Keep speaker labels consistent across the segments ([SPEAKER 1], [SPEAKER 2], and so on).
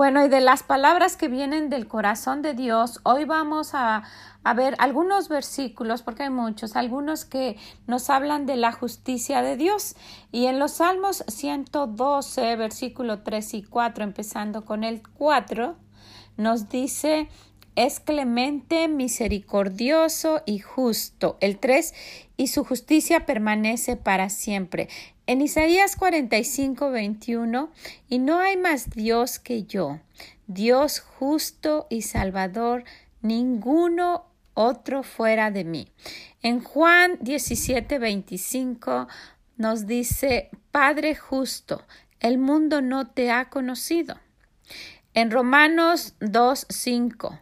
[SPEAKER 1] Bueno, y de las palabras que vienen del corazón de Dios, hoy vamos a, ver algunos versículos, porque hay muchos, algunos que nos hablan de la justicia de Dios. Y en los Salmos 112, versículo 3 y 4, empezando con el 4, nos dice, es clemente, misericordioso y justo. El 3, y su justicia permanece para siempre. En Isaías 45, 21, y no hay más Dios que yo, Dios justo y salvador, ninguno otro fuera de mí. En Juan 17, 25 nos dice, Padre justo, el mundo no te ha conocido. En Romanos 2, 5,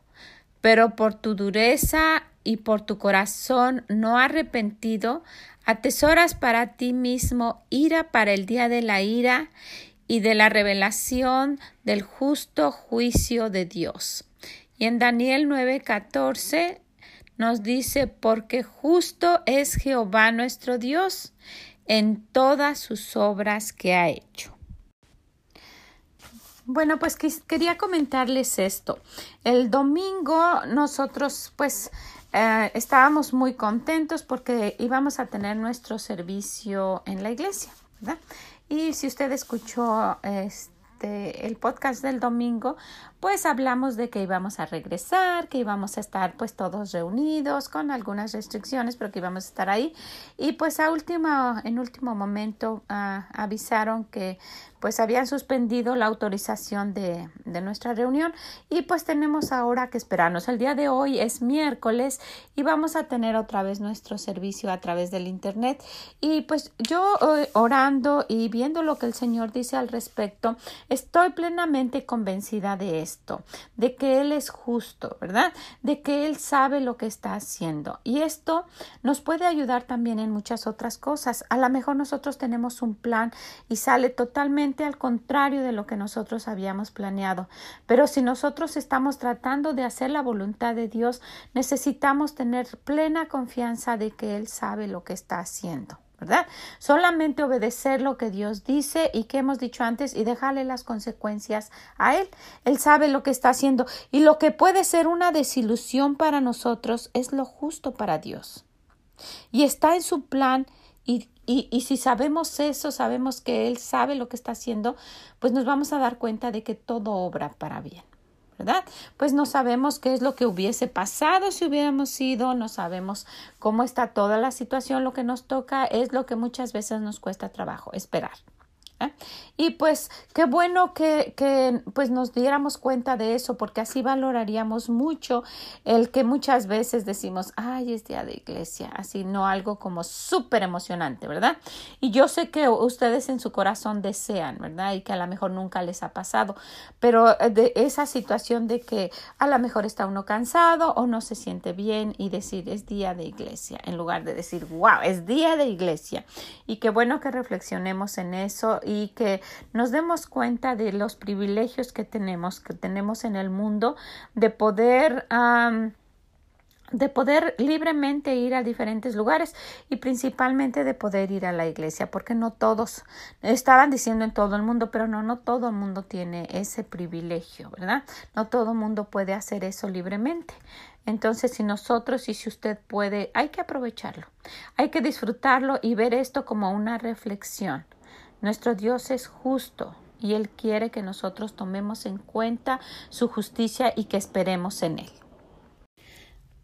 [SPEAKER 1] pero por tu dureza y por tu corazón no arrepentido, Atesoras para ti mismo ira para el día de la ira y de la revelación del justo juicio de Dios. Y en Daniel 9:14 nos dice, porque justo es Jehová nuestro Dios en todas sus obras que ha hecho. Bueno, pues quería comentarles esto. El domingo nosotros pues eh, estábamos muy contentos porque íbamos a tener nuestro servicio en la iglesia, ¿verdad? Y si usted escuchó este, el podcast del domingo, pues hablamos de que íbamos a regresar, que íbamos a estar pues todos reunidos con algunas restricciones, pero que íbamos a estar ahí. Y pues a último, en último momento ah, avisaron que pues habían suspendido la autorización de, de, nuestra reunión y pues tenemos ahora que esperarnos. El día de hoy es miércoles y vamos a tener otra vez nuestro servicio a través del internet y pues yo eh, orando y viendo lo que el Señor dice al respecto, estoy plenamente convencida de de que Él es justo, ¿verdad? De que Él sabe lo que está haciendo y esto nos puede ayudar también en muchas otras cosas. A lo mejor nosotros tenemos un plan y sale totalmente al contrario de lo que nosotros habíamos planeado. Pero si nosotros estamos tratando de hacer la voluntad de Dios, necesitamos tener plena confianza de que Él sabe lo que está haciendo. ¿Verdad? Solamente obedecer lo que Dios dice y que hemos dicho antes y dejarle las consecuencias a Él. Él sabe lo que está haciendo y lo que puede ser una desilusión para nosotros es lo justo para Dios. Y está en su plan y, y, si sabemos eso, sabemos que Él sabe lo que está haciendo, pues nos vamos a dar cuenta de que todo obra para bien. ¿Verdad? Pues no sabemos qué es lo que hubiese pasado si hubiéramos ido, no sabemos cómo está toda la situación, lo que nos toca es lo que muchas veces nos cuesta trabajo, esperar. Y pues qué bueno que, que, pues nos diéramos cuenta de eso, porque así valoraríamos mucho el que muchas veces decimos, ay, es día de iglesia, así no algo como súper emocionante, ¿verdad? Y yo sé que ustedes en su corazón desean, ¿verdad? Y que a lo mejor nunca les ha pasado, pero eh, de esa situación de que a lo mejor está uno cansado o no se siente bien y decir es día de iglesia, en lugar de decir, wow, es día de iglesia. Y qué bueno que reflexionemos en eso y que nos demos cuenta de los privilegios que tenemos, que tenemos en el mundo, de poder de poder libremente ir a diferentes lugares y principalmente de poder ir a la iglesia, porque no todos estaban diciendo en todo el mundo, pero no, no todo el mundo tiene ese privilegio, ¿verdad? No todo el mundo puede hacer eso libremente. Entonces, si nosotros y si usted puede, hay que aprovecharlo, hay que disfrutarlo y ver esto como una reflexión. Nuestro Dios es justo y Él quiere que nosotros tomemos en cuenta su justicia y que esperemos en Él.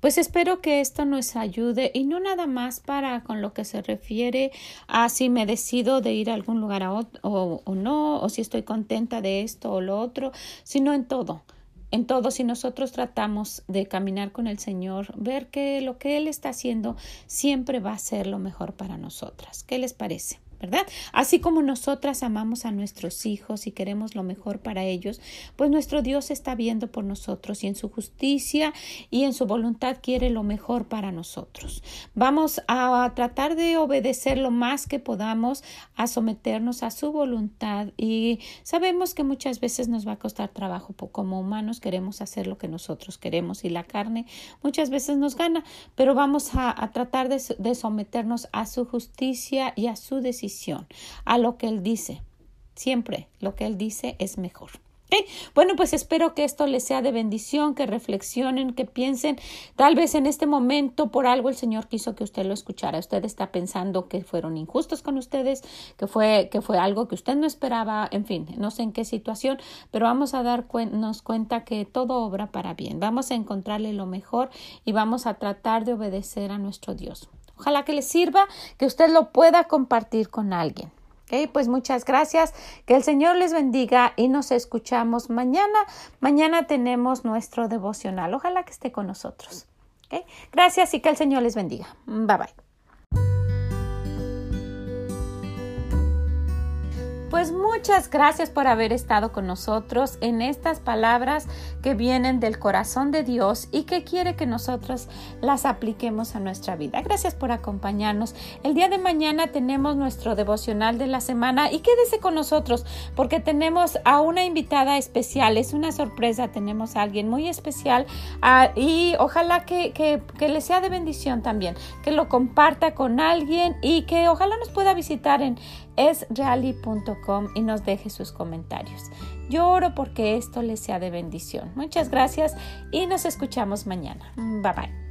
[SPEAKER 1] Pues espero que esto nos ayude y no nada más para con lo que se refiere a si me decido de ir a algún lugar o, o, no, o si estoy contenta de esto o lo otro, sino en todo. En todo, si nosotros tratamos de caminar con el Señor, ver que lo que Él está haciendo siempre va a ser lo mejor para nosotras. ¿Qué les parece? Así como nosotras amamos a nuestros hijos y queremos lo mejor para ellos, pues nuestro Dios está viendo por nosotros y en su justicia y en su voluntad quiere lo mejor para nosotros. Vamos a tratar de obedecer lo más que podamos, a someternos a su voluntad y sabemos que muchas veces nos va a costar trabajo como humanos, queremos hacer lo que nosotros queremos y la carne muchas veces nos gana, pero vamos a, tratar de, de someternos a su justicia y a su decisión a lo que Él dice. Siempre lo que Él dice es mejor. Bueno, pues espero que esto les sea de bendición, que reflexionen, que piensen. Tal vez en este momento por algo el Señor quiso que usted lo escuchara. Usted está pensando que fueron injustos con ustedes, que fue, que fue algo que usted no esperaba, en fin, no sé en qué situación, pero vamos a darnos cuenta que todo obra para bien. Vamos a encontrarle lo mejor y vamos a tratar de obedecer a nuestro Dios. Ojalá que les sirva, que usted lo pueda compartir con alguien. Okay, pues muchas gracias. Que el Señor les bendiga y nos escuchamos mañana. Mañana tenemos nuestro devocional. Ojalá que esté con nosotros. Okay, gracias y que el Señor les bendiga. Bye bye. Pues muchas gracias por haber estado con nosotros en estas palabras que vienen del corazón de Dios y que quiere que nosotros las apliquemos a nuestra vida. Gracias por acompañarnos. El día de mañana tenemos nuestro devocional de la semana y quédese con nosotros porque tenemos a una invitada especial. Es una sorpresa, tenemos a alguien muy especial ah, y ojalá que, que, que le sea de bendición también, que lo comparta con alguien y que ojalá nos pueda visitar en esreali.com y nos deje sus comentarios. Yo oro porque esto les sea de bendición. Muchas gracias y nos escuchamos mañana. Bye bye.